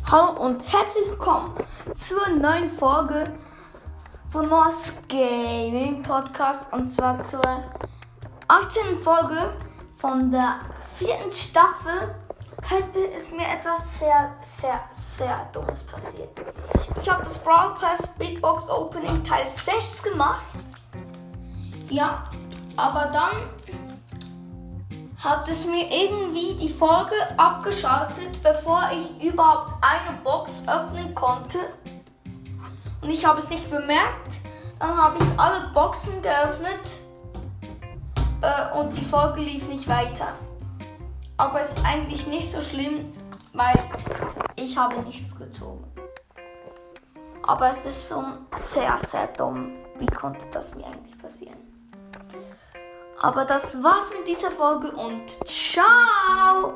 Hallo und herzlich willkommen zur neuen Folge von Noah's Gaming Podcast und zwar zur 18. Folge von der vierten Staffel. Heute ist mir etwas sehr, sehr, sehr Dummes passiert. Ich habe das Brawl Pass Big Box Opening Teil 6 gemacht. Ja, aber dann hat es mir irgendwie die Folge abgeschaltet, bevor ich überhaupt eine Box öffnen konnte. Und ich habe es nicht bemerkt. Dann habe ich alle Boxen geöffnet äh, und die Folge lief nicht weiter. Aber es ist eigentlich nicht so schlimm, weil ich habe nichts gezogen. Aber es ist schon sehr, sehr dumm. Wie konnte das mir eigentlich passieren? Aber das war's mit dieser Folge und ciao!